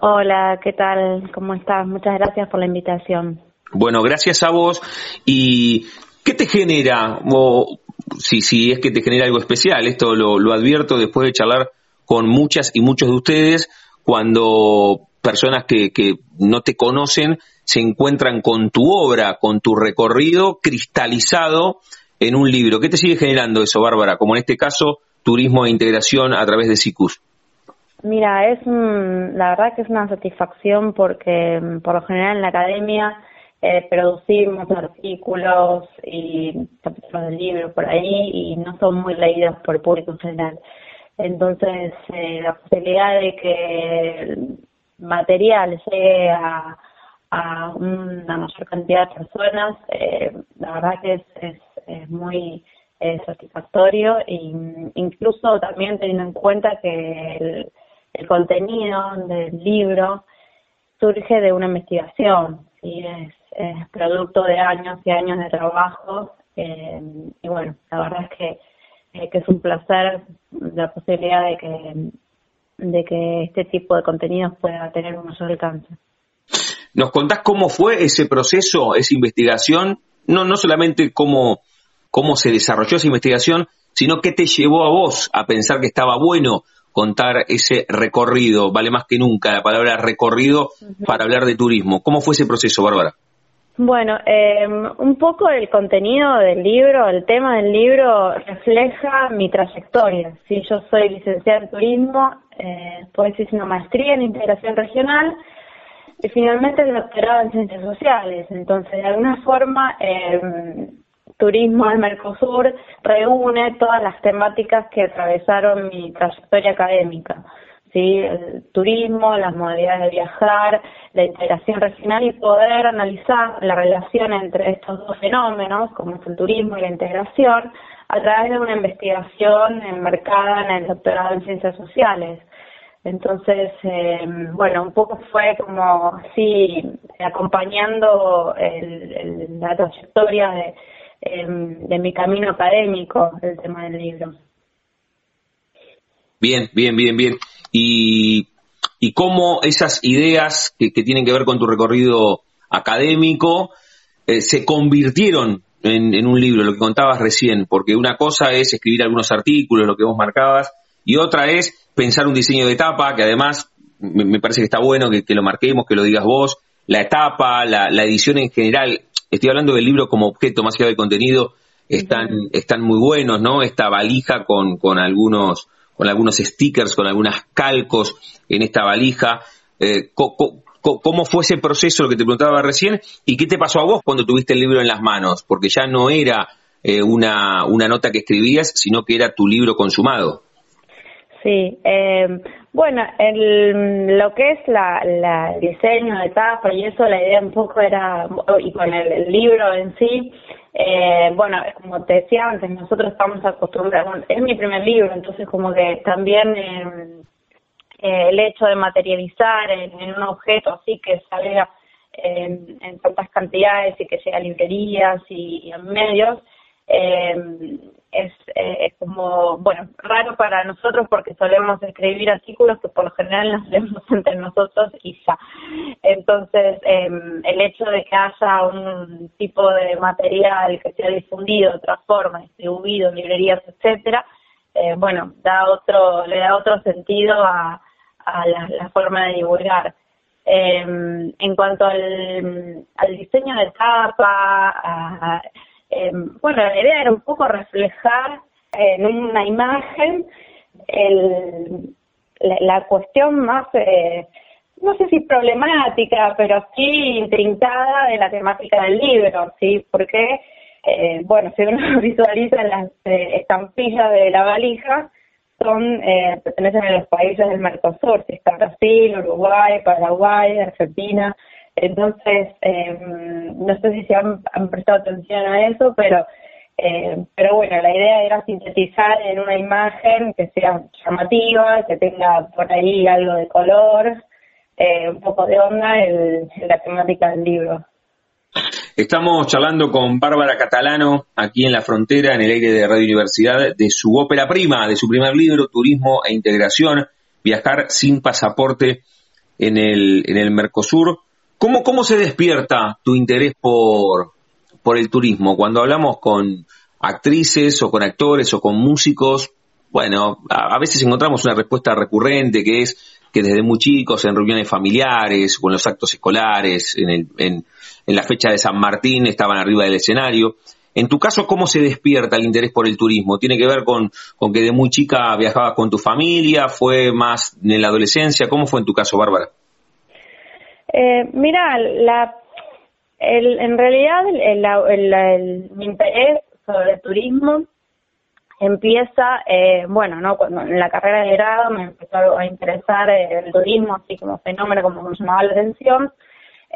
Hola, ¿qué tal? ¿Cómo estás? Muchas gracias por la invitación. Bueno, gracias a vos. ¿Y qué te genera, o si, si es que te genera algo especial? Esto lo, lo advierto después de charlar con muchas y muchos de ustedes cuando personas que, que no te conocen se encuentran con tu obra, con tu recorrido cristalizado en un libro. ¿Qué te sigue generando eso, Bárbara? Como en este caso, turismo e integración a través de SICUS. Mira, es la verdad que es una satisfacción porque mm, por lo general en la academia eh, producimos artículos y capítulos del libro por ahí y no son muy leídos por el público en general. Entonces, eh, la posibilidad de que material llegue a, una mayor cantidad de personas, eh, la verdad que es, es, muy eh, satisfactorio. E incluso también teniendo en cuenta que el, el contenido del libro surge de una investigación, y es, es producto de años y años de trabajo y bueno, la verdad es que eh, que es un placer la posibilidad de que, de que este tipo de contenidos pueda tener un mayor alcance. ¿Nos contás cómo fue ese proceso, esa investigación? No, no solamente cómo, cómo se desarrolló esa investigación, sino qué te llevó a vos a pensar que estaba bueno contar ese recorrido. Vale más que nunca la palabra recorrido para hablar de turismo. ¿Cómo fue ese proceso, Bárbara? Bueno, eh, un poco el contenido del libro, el tema del libro refleja mi trayectoria. Si yo soy licenciada en turismo, eh, después hice una maestría en integración regional y finalmente el doctorado en ciencias sociales. Entonces, de alguna forma, eh, Turismo al Mercosur reúne todas las temáticas que atravesaron mi trayectoria académica. ¿sí? el turismo, las modalidades de viajar, la integración regional y poder analizar la relación entre estos dos fenómenos, como es el turismo y la integración, a través de una investigación enmarcada en el doctorado en ciencias sociales. Entonces, eh, bueno, un poco fue como así, acompañando el, la trayectoria de, em, de mi camino académico, el tema del libro. Bien, bien, bien, bien y, y cómo esas ideas que, tienen que ver con tu recorrido académico eh, se convirtieron en, un libro, lo que contabas recién, porque una cosa es escribir algunos artículos, lo que vos marcabas, y otra es pensar un diseño de etapa, que además me, parece que está bueno que, lo marquemos, que lo digas vos, la etapa, la, edición en general, estoy hablando del libro como objeto más allá del contenido, están, están muy buenos, ¿no? Esta valija con, con algunos con algunos stickers, con algunas calcos en esta valija. Eh, ¿Cómo fue ese proceso, lo que te preguntaba recién? ¿Y qué te pasó a vos cuando tuviste el libro en las manos? Porque ya no era eh, una, una nota que escribías, sino que era tu libro consumado. Sí, eh, bueno, el, lo que es la, el diseño de tapa y eso, la idea un poco era, y con el, libro en sí, eh, bueno, como te decía antes, nosotros estamos acostumbrados, es mi primer libro, entonces como que también eh, el hecho de materializar en, un objeto así que salga en, en tantas cantidades y que llegue a librerías y, en medios, eh, es, eh, como, bueno, raro para nosotros porque solemos escribir artículos que por lo general nos leemos entre nosotros y ya. Entonces, eh, el hecho de que haya un tipo de material que sea difundido de otra forma, distribuido en librerías, etcétera, eh, bueno, da otro, le da otro sentido a, a la, forma de divulgar. Eh, en cuanto al, al diseño de tapa, a, eh, bueno, la idea era un poco reflejar en una imagen el, la, cuestión más, eh, no sé si problemática, pero sí intrincada de la temática del libro, ¿sí? Porque, eh, bueno, si uno visualiza las eh, estampillas de la valija, son eh, pertenecen a los países del Mercosur, si está Brasil, Uruguay, Paraguay, Argentina, entonces, eh, no sé si se han, prestado atención a eso, pero eh, pero bueno, la idea era sintetizar en una imagen que sea llamativa, que tenga por ahí algo de color, eh, un poco de onda en, la temática del libro. Estamos charlando con Bárbara Catalano aquí en la frontera, en el aire de Radio Universidad, de su ópera prima, de su primer libro, Turismo e Integración, Viajar sin pasaporte en el, en el Mercosur. ¿Cómo, ¿Cómo se despierta tu interés por, por el turismo? Cuando hablamos con actrices o con actores o con músicos, bueno, a, veces encontramos una respuesta recurrente que es que desde muy chicos en reuniones familiares en los actos escolares, en, el, en, en la fecha de San Martín, estaban arriba del escenario. En tu caso, ¿cómo se despierta el interés por el turismo? ¿Tiene que ver con, que de muy chica viajabas con tu familia? ¿Fue más en la adolescencia? ¿Cómo fue en tu caso, Bárbara? Eh, mira, la, el, en realidad el, mi interés sobre el turismo empieza, eh, bueno, no cuando en la carrera de grado me empezó a interesar el turismo así como fenómeno, como me llamaba la atención,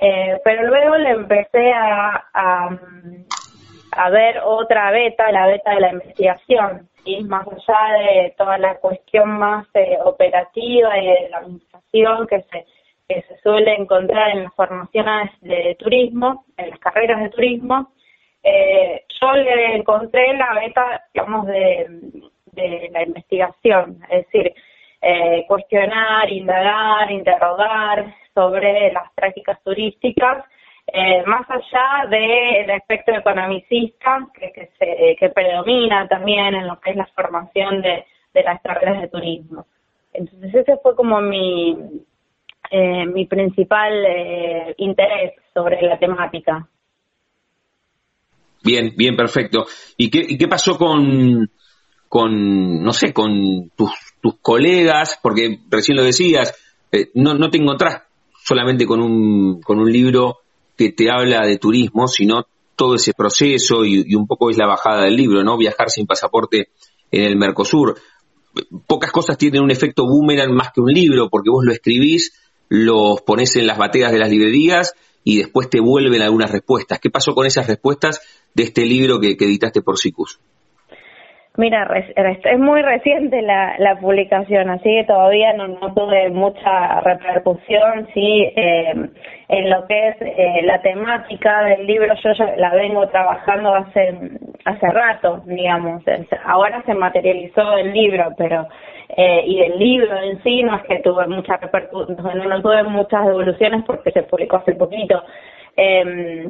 eh, pero luego le empecé a, a, ver otra beta, la beta de la investigación, ¿sí? más allá de toda la cuestión más eh, operativa y de la administración que se que se suele encontrar en las formaciones de turismo, en las carreras de turismo, eh, yo le encontré la beta, digamos, de, de la investigación, es decir, eh, cuestionar, indagar, interrogar sobre las prácticas turísticas, eh, más allá del aspecto economicista que, que, se, predomina también en lo que es la formación de, de las carreras de turismo. Entonces ese fue como mi, eh, mi principal eh, interés sobre la temática. Bien, bien, perfecto. ¿Y qué, y qué pasó con, con, no sé, con tus, tus colegas? Porque recién lo decías, eh, no, no te encontrás solamente con un, con un libro que te habla de turismo, sino todo ese proceso y, un poco es la bajada del libro, ¿no? Viajar sin pasaporte en el Mercosur. Pocas cosas tienen un efecto boomerang más que un libro, porque vos lo escribís los pones en las bateas de las librerías y después te vuelven algunas respuestas. ¿Qué pasó con esas respuestas de este libro que, editaste por SICUS? Mira, es muy reciente la, la publicación, así que todavía no, no tuve mucha repercusión, sí, eh, en lo que es eh, la temática del libro, yo ya la vengo trabajando hace hace rato, digamos, ahora se materializó el libro, pero eh, y el libro en sí no es que tuve mucha repercusión, no, tuve muchas devoluciones porque se publicó hace poquito, eh,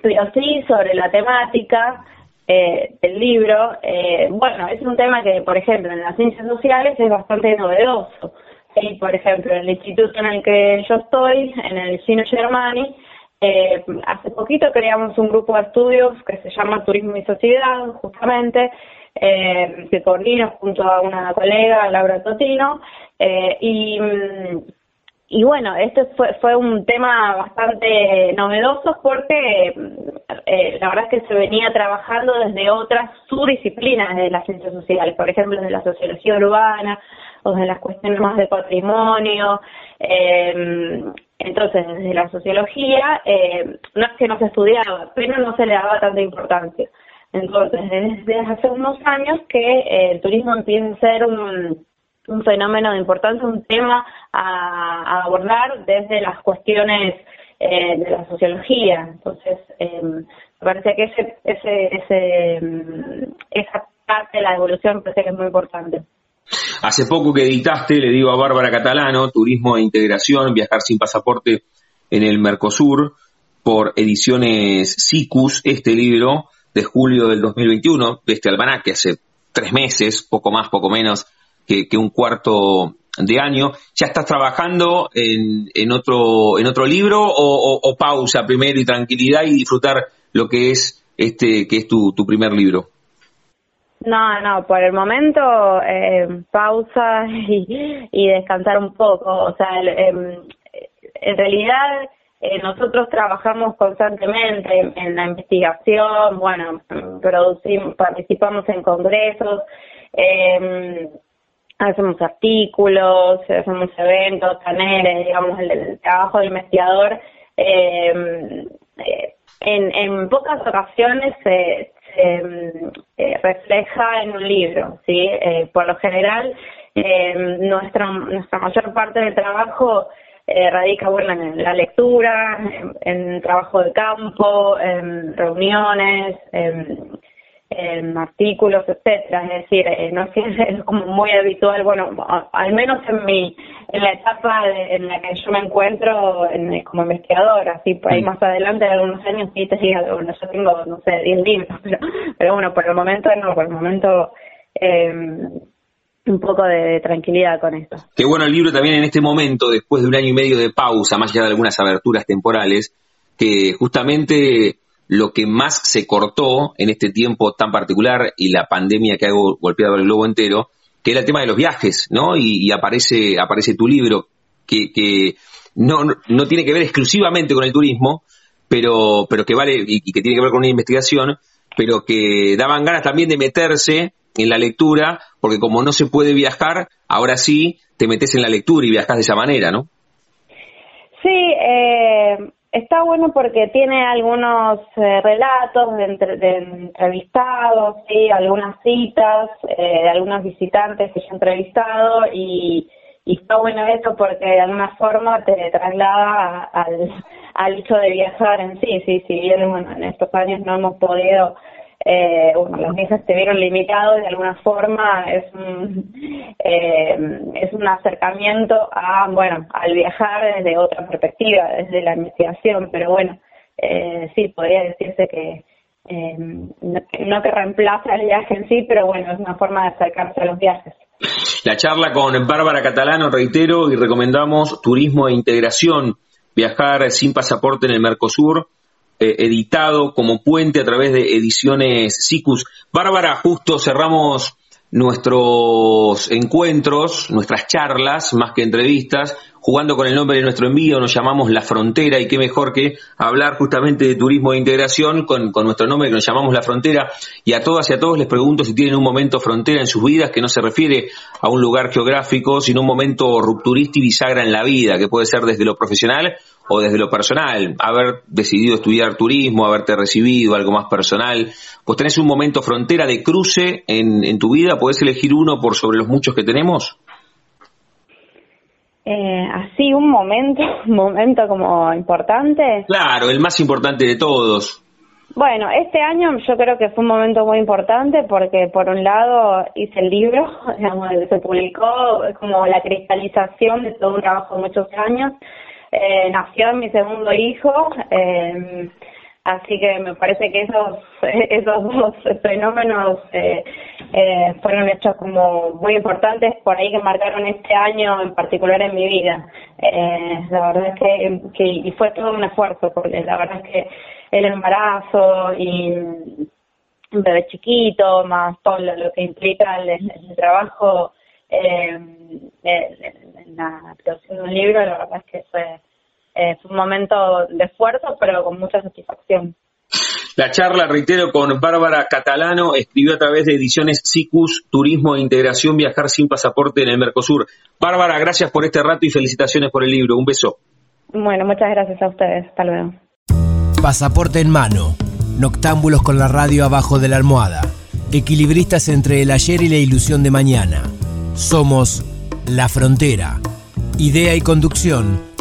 pero sí sobre la temática eh, del libro, eh, bueno, es un tema que, por ejemplo, en las ciencias sociales es bastante novedoso. ¿sí? Por ejemplo, en el instituto en el que yo estoy, en el Gino Germani, eh, hace poquito creamos un grupo de estudios que se llama Turismo y Sociedad, justamente, eh, que coordino junto a una colega, Laura Totino, eh, y, y bueno, este fue, fue un tema bastante novedoso porque eh, la verdad es que se venía trabajando desde otras subdisciplinas de las ciencias sociales, por ejemplo, desde la sociología urbana o de las cuestiones más de patrimonio. Eh, entonces, desde la sociología, eh, no es que no se estudiaba, pero no se le daba tanta importancia. Entonces, desde hace unos años que eh, el turismo empieza a ser un, un fenómeno de importancia, un tema a, abordar desde las cuestiones eh, de la sociología. Entonces, eh, me parece que ese, ese, ese, mm, esa parte de la evolución parece que es muy importante. Hace poco que editaste, le digo a Bárbara Catalano, Turismo e Integración, Viajar sin Pasaporte en el Mercosur, por ediciones SICUS, este libro de julio del 2021, de este almanaque, hace tres meses, poco más, poco menos que, un cuarto de año. ¿Ya estás trabajando en, en, otro, en otro libro o, pausa primero y tranquilidad y disfrutar lo que es este que es tu, tu primer libro? No, no, por el momento eh, pausa y, descansar un poco. O sea, em, en realidad eh, nosotros trabajamos constantemente en, la investigación, bueno, producimos, participamos en congresos, eh, hacemos artículos, hacemos eventos, paneles, digamos, el, trabajo del investigador. Em, eh, en, en pocas ocasiones se, eh, refleja en un libro, ¿sí? Eh, por lo general, eh, nuestra, nuestra mayor parte del trabajo eh, radica, bueno, en la lectura, en, el trabajo de campo, en reuniones, en en artículos, etcétera, es decir, eh, no es como muy habitual, bueno, al menos en mi, en la etapa en la que yo me encuentro en, como investigadora, así por ahí mm. más adelante, en algunos años sí te diga, bueno, yo tengo, no sé, 10 libros, pero, pero bueno, por el momento no, por el momento eh, un poco de, tranquilidad con esto. Qué bueno el libro también en este momento, después de un año y medio de pausa, más allá de algunas aberturas temporales, que justamente lo que más se cortó en este tiempo tan particular y la pandemia que ha golpeado el globo entero, que era el tema de los viajes, ¿no? Y, aparece, aparece tu libro, que, que no, no tiene que ver exclusivamente con el turismo, pero, pero que vale y, que tiene que ver con una investigación, pero que daban ganas también de meterse en la lectura, porque como no se puede viajar, ahora sí te metes en la lectura y viajas de esa manera, ¿no? Sí, eh, Está bueno porque tiene algunos eh, relatos de, entrevistados, ¿sí? algunas citas eh, de algunos visitantes que yo he entrevistado y, está bueno eso porque de alguna forma te traslada al, al hecho de viajar en sí, sí, si bien en estos años no hemos podido eh, bueno, los viajes se vieron limitados de alguna forma, es un, eh, es un acercamiento a, bueno, al viajar desde otra perspectiva, desde la investigación, pero bueno, eh, sí, podría decirse que eh, no, que reemplaza el viaje en sí, pero bueno, es una forma de acercarse a los viajes. La charla con Bárbara Catalano, reitero, y recomendamos turismo e integración, viajar sin pasaporte en el Mercosur, eh, editado como puente a través de ediciones SICUS. Bárbara, justo cerramos nuestros encuentros, nuestras charlas, más que entrevistas, jugando con el nombre de nuestro envío, nos llamamos La Frontera y qué mejor que hablar justamente de turismo e integración con, con nuestro nombre que nos llamamos La Frontera. Y a todas y a todos les pregunto si tienen un momento frontera en sus vidas que no se refiere a un lugar geográfico, sino un momento rupturista y bisagra en la vida, que puede ser desde lo profesional o desde lo personal, haber decidido estudiar turismo, haberte recibido, algo más personal, pues tenés un momento frontera de cruce en, en tu vida, ¿podés elegir uno por sobre los muchos que tenemos? Eh, así, un momento, un momento como importante. Claro, el más importante de todos. Bueno, este año yo creo que fue un momento muy importante porque por un lado hice el libro, digamos, se publicó como la cristalización de todo un trabajo de muchos años eh, nació mi segundo hijo, eh, así que me parece que esos, esos dos fenómenos eh, eh, fueron hechos como muy importantes por ahí que marcaron este año en particular en mi vida. Eh, la verdad es que, y fue todo un esfuerzo porque la verdad es que el embarazo y un bebé chiquito, más todo lo, que implica el trabajo eh, en la producción de un libro, la verdad es que fue, eh, fue un momento de esfuerzo, pero con mucha satisfacción. La charla, reitero, con Bárbara Catalano, escribió a través de ediciones SICUS, Turismo e Integración, Viajar sin Pasaporte en el Mercosur. Bárbara, gracias por este rato y felicitaciones por el libro. Un beso. Bueno, muchas gracias a ustedes. Hasta luego. Pasaporte en mano. Noctámbulos con la radio abajo de la almohada. Equilibristas entre el ayer y la ilusión de mañana. Somos La Frontera. Idea y conducción,